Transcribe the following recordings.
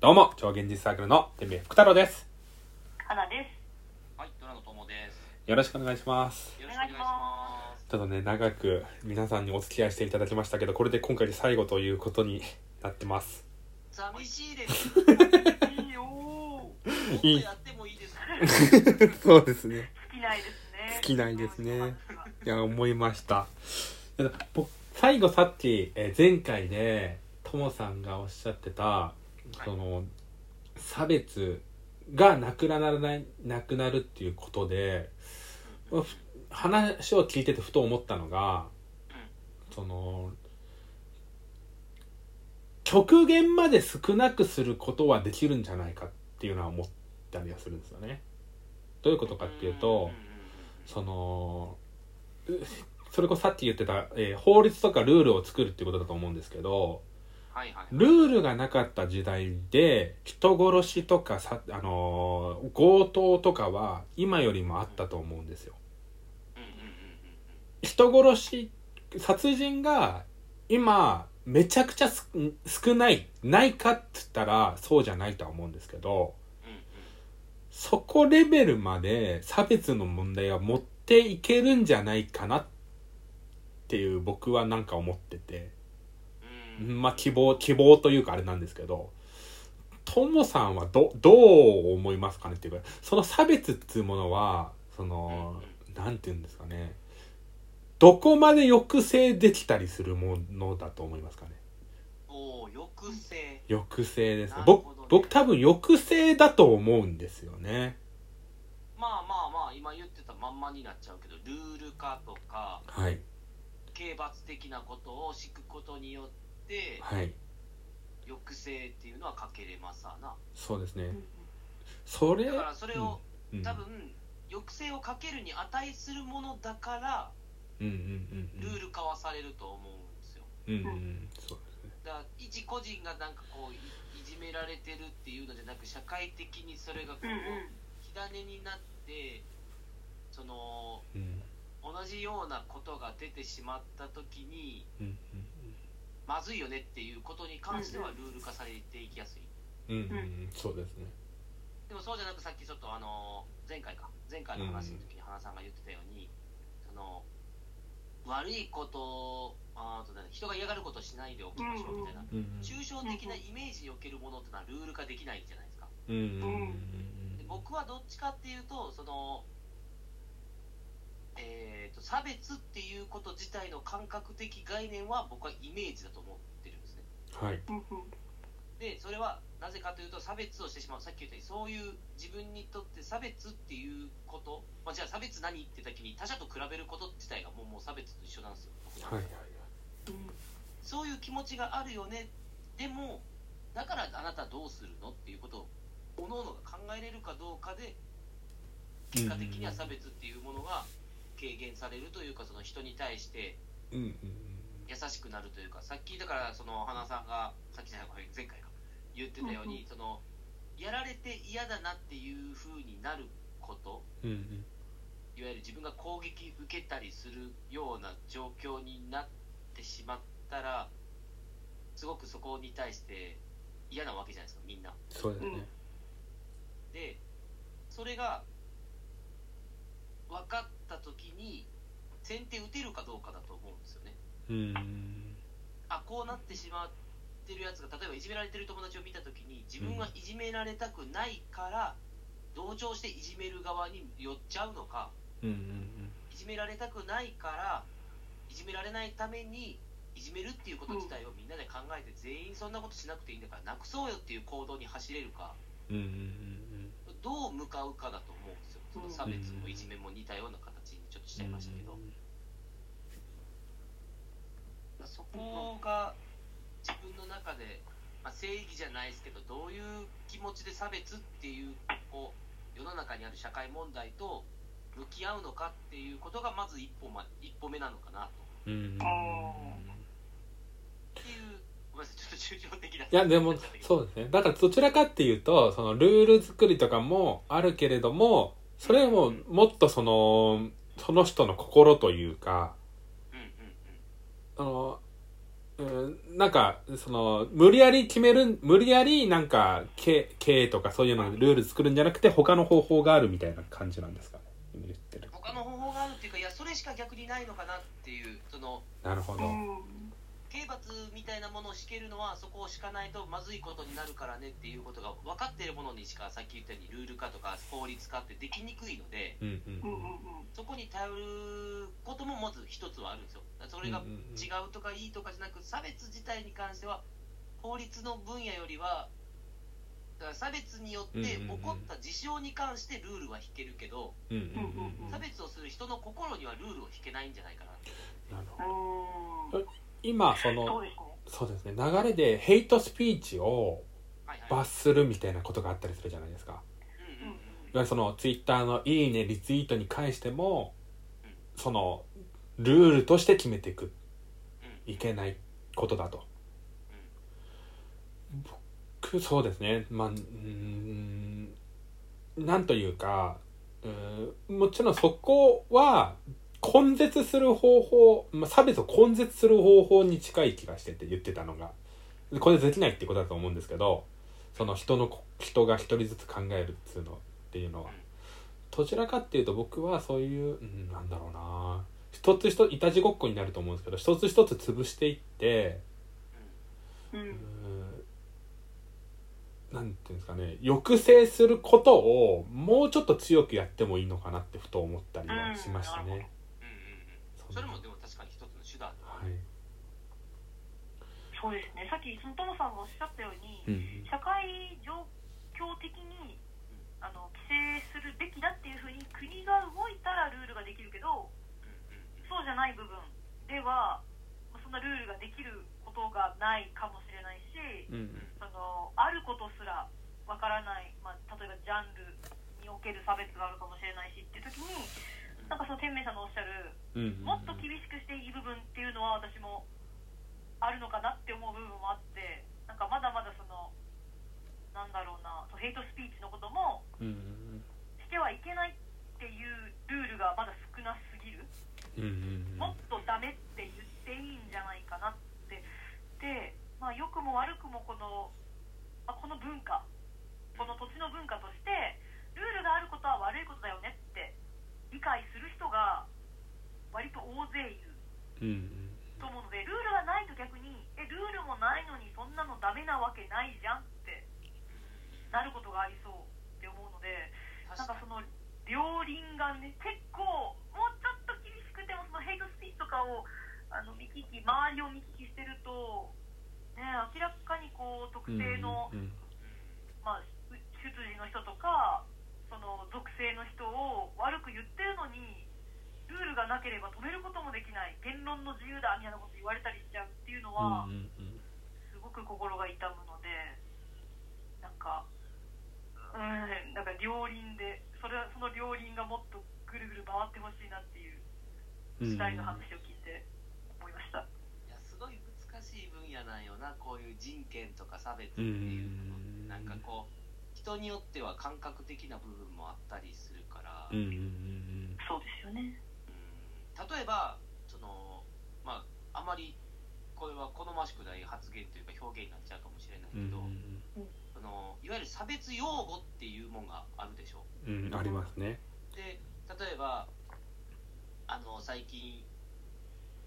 どうも、超現実サークルの天命福太郎です。花です。はい、ドラの友です。よろしくお願いします。よろしくお願いしまちょっとね、長く皆さんにお付き合いしていただきましたけど、これで今回で最後ということになってます。す。寂しいです。いいよいいやってもいいです。そうですね。尽きないですね。尽きないですねいや、思いました。僕最後さっき、えー前回で、ともさんがおっしゃってた、その、差別がなくならない、なくなるっていうことで、ふ話を聞いててふと思ったのが、その極限まで少なくすることはできるんじゃないかっていうのは思ったりはするんですよね。どういうことかっていうとそのうそれこそさっき言ってた、えー法律とかルールを作るっていうことだと思うんですけど。ルールがなかった時代で人殺しとかさ、あのー強盗とかは今よりもあったと思うんですよ。人殺し殺人が今めちゃくちゃす少ないないかって言ったらそうじゃないとは思うんですけどそこレベルまで差別の問題は持っていけるんじゃないかなっていう僕はなんか思ってて。まあ希望希望というかあれなんですけどともさんはどどう思いますかねっていうかその差別っていうものはそのなんて言うんですかねどこまで抑制できたりするものだと思いますかね？おー抑制。抑制ですね。僕僕多分抑制だと思うんですよね。まあまあまあ、今言ってたまんまになっちゃうけど、ルール化とか、はい。刑罰的なことを敷くことによって、はい。抑制っていうのはかけれますわな。そうですね。うんそれだからそれを、うん。多分、抑制をかけるに値するものだから、うんうんうんうん。ルール化はされると思うんですよ。うんうんうん。そうですね。だから一個人がなんかこういいじめられてるっていうのじゃなく社会的にそれがこう、うんうん。火種になってそのうん。同じようなことが出てしまった時にうんうんまずいよねっていうことに関してはルール化されていきやすい。うんうんそうですね。でもそうじゃなくさっきちょっとあの前回か。前回の話の時に花さんが言ってたように、その悪いことあーとね人が嫌がることをしないでおきましょうみたいな、うんうん抽象的なイメージにおけるものってのはルール化できないじゃないですか。うんうんうん。で僕はどっちかっていうとその、えー、と差別っていうこと自体の感覚的概念は僕はイメージだと思ってるんですね。はい。でそれはなぜかというと差別をしてしまう。さっき言ったようにそういう自分にとって差別っていうこと、まあ、じゃあ差別何って時に他者と比べること自体がもうもう差別と一緒なんですよ。はいはいそういう気持ちがあるよね。でもだからあなたどうするのっていうことを各々が考えれるかどうかで結果的には差別っていうものが軽減されるというかその人に対して優しくなるというかさっきだからその花さんがさっきじゃない前回か言ってたように、そのやられて嫌だなっていう風になることうんうんいわゆる自分が攻撃受けたりするような状況になってしまったらすごくそこに対して嫌なわけじゃないですかみんな。そうですね。でそれが分かった時に先手打てるかどうかだと思うんですよね。うん。あこうなってしまってるやつが例えばいじめられてる友達を見た時に自分はいじめられたくないから同調していじめる側に寄っちゃうのかうんうんいじめられたくないからいじめられないためにいじめるっていうこと自体をみんなで考えて全員そんなことしなくていいんだからなくそうよっていう行動に走れるかうんうんうんどう向かうかだと思うんですよ。その差別もいじめも似たような形しちゃいましたけどそこが自分の中で、まあ、正義じゃないですけどどういう気持ちで差別っていうこう世の中にある社会問題と向き合うのかっていうことがまず一歩,、ま、一歩目なのかなと。うん。いやでもそうですね。だからどちらかっていうとそのルール作りとかもあるけれどもそれももっとそのその人の心というかうんうんうん。あのうんなんかその無理やり決める無理やりなんか経経営とかそういうのルール作るんじゃなくて他の方法があるみたいな感じなんですかね。今言ってる。他の方法があるっていうかいやそれしか逆にないのかなっていうそのなるほど、うん刑罰みたいなものを敷けるのはそこを敷かないとまずいことになるからねっていうことが分かっているものにしかさっき言ったようにルール化とか法律化ってできにくいのでうんうんそこに頼ることもまず一つはあるんですよ。それが違うとかいいとかじゃなく差別自体に関しては法律の分野よりはだから差別によって起こった事象に関してルールは引けるけどうんうんうんうん。差別をする人の心にはルールを引けないんじゃないかな。ってなるほど。うん今そそうのですね。そうですね。流れでヘイトスピーチを罰するみたいなことがあったりするじゃないですか。うんうんうん。いわゆるそのツイッターの「いいね」リツイートに関してもそのルールとして決めていく。うん。いけないことだと。僕そうですね。まあうーんなんというかうもちろんそこは根絶する方法、まあ、差別を根絶する方法に近い気がしてて言ってたのがこれできないってことだと思うんですけどその人の人が一人ずつ考えるっつうのっていうのは。どちらかっていうと僕はそういう、うん、なんだろうな。一つ一ついたちごっこになると思うんですけど一つ一つ潰していってううん。んなんていうんですかね。抑制することをもうちょっと強くやってもいいのかなってふと思ったりはしましたね。うんそれもでも確かに一つの手段はい。そうですね。さっきそのトモさんがおっしゃったように、うん。社会状況的にあの規制するべきだっていうふうに国が動いたらルールができるけどそうじゃない部分ではまあそんなルールができることがないかもしれないしうん。そのあることすらわからない、まあ、例えばジャンルにおける差別があるかもしれないしっていう時になんかその天明さんのおっしゃるうんうんもっと厳しくしていい部分っていうのは私もあるのかなって思う部分もあってなんかまだまだそのなんだろうなヘイトスピーチのこともうんしてはいけないっていうルールがまだ少なすぎる。うんうんもっとダメって言っていいんじゃないかなって。で、まあ、良くも悪くもこの、まあ、この文化この土地の文化としてルールがあることは悪いことだよねって理解する人が割と大勢いるうんと思うのでルールがないと逆にえルールもないのにそんなのダメなわけないじゃんってなることがありそうって思うのでなんかその両輪がね結構もうちょっと厳しくてもそのヘイトスピーチとかをき周りを見聞きしてると、ね、明らかにこう特定の、うんまあ、出自の人とかその属性の人を悪く言ってるのにルールがなければ止めることもできない言論の自由だみたいなこと言われたりしちゃうっていうのは、うんうん。すごく心が痛むのでなんかうんなんか両輪でそれはその両輪がもっとぐるぐる回ってほしいなっていううん。時代の話を聞いて思いました。いやすごい難しい分野なんよなこういう人権とか差別ってういうんなんかこう人によっては感覚的な部分もあったりするから、うんうんそうですよね。うん。例えばそのまああまりこれは好ましくない発言というか表現になっちゃうかもしれないうんけど、そのいわゆる差別用語っていうもんがあるでしょ？うんうんありますね。で例えばあの最近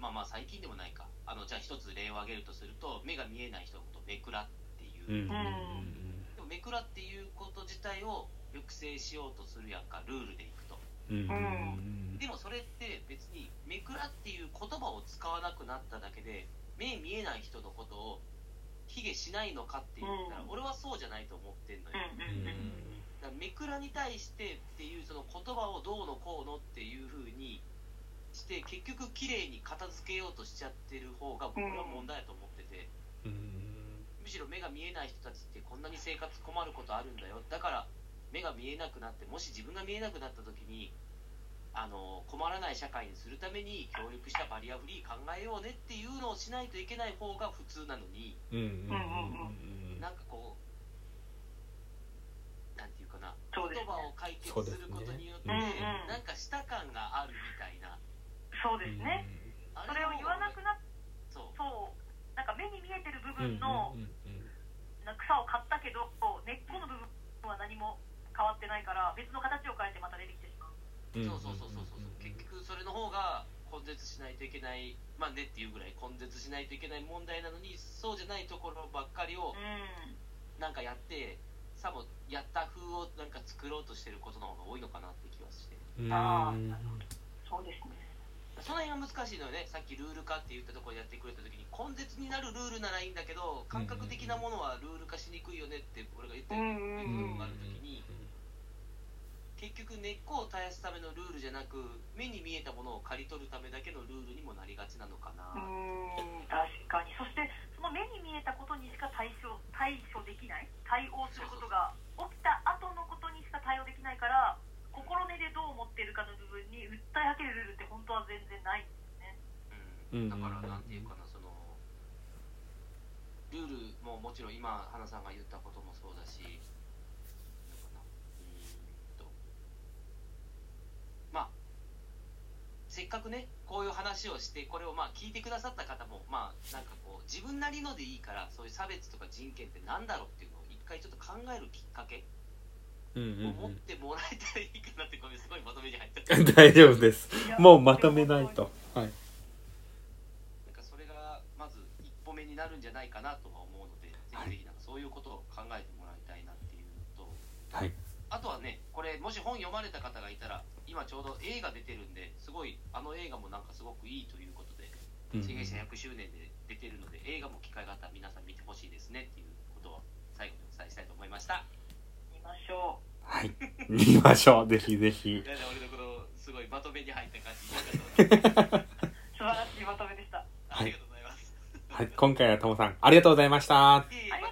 まあまあ最近でもないか。あのじゃあ一つ例を挙げるとすると目が見えない人のことをめくらっていう、うん。うん。でもめくらっていうこと自体を抑制しようとするやんかルールでいくと。うん。でもそれって別にめくらっていう言葉を使わなくなっただけで目見えない人のことを卑下しないのかって言ったら、うん。俺はそうじゃないと思ってんのよ、うんうんうん。だからめくらに対してっていうその言葉をどうのこうのっていう風にして結局綺麗に片付けようとしちゃってる方が僕は問題だと思ってて、うん。むしろ目が見えない人たちってこんなに生活困ることあるんだよ。だから目が見えなくなってもし自分が見えなくなった時にあの困らない社会にするために協力したバリアフリー考えようねっていうのをしないといけない方が普通なのにうんうんうんなんかこうなんていうかな言葉を解決することによって、ね。うんうん。なんか舌感があるみたいなそうですね。あそれを言わなくなっそう。そうなんか分のうんうんな草を買ったけど根っこの部分は何も変わってないから別の形を変えてまた出てきてしまう。うんそうそうそうそうそう。結局それの方が根絶しないといけないまあねっていうぐらい根絶しないといけない問題なのにそうじゃないところばっかりをうん。なんかやってさもやった風をなんか作ろうとしてることの方が多いのかなって気はして。うん。あーそうですねその辺が難しいのよね。さっきルール化って言ったところでやってくれた時に根絶になるルールならいいんだけど感覚的なものはルール化しにくいよねって俺が言ってる部分がある時に結局根っこを絶やすためのルールじゃなく目に見えたものを刈り取るためだけのルールにもなりがちなのかな、確かに。そしてその目に見えたことにしか対処対処できない。対応することが起きた後のことにしか対応できないから心根でどう思ってるかの部分に訴えかけるルールって本当は全然ないんですね。うん、だからなんていうかなそのルールももちろん今花さんが言ったこともそうだしまあせっかくねこういう話をしてこれをまあ聞いてくださった方もまあなんかこう自分なりのでいいからそういう差別とか人権ってなんだろうっていうのを一回ちょっと考えるきっかけうんうんを持ってもらえたらいいかなってごめんすごいまとめに入っちゃったうん。大丈夫です。もうまとめないと。はい。なんかそれがまず一歩目になるんじゃないかなとは思うので、はい。ぜひぜひなんかそういうことを考えてもらいたいなっていうのと、はい。あとはね、これもし本読まれた方がいたら、今ちょうど映画出てるんで、すごいあの映画もなんかすごくいいということで、うん制限者100周年で出てるので、映画も機会があったら皆さん見てほしいですねっていうことを最後にお伝えしたいと思いました。しょはい。見ましょう。ぜひぜひ。俺のこのすごいまとめに入った感じ、素晴らしいまとめでした。ありがとうございます。はい。今回はともさんありがとうございました。い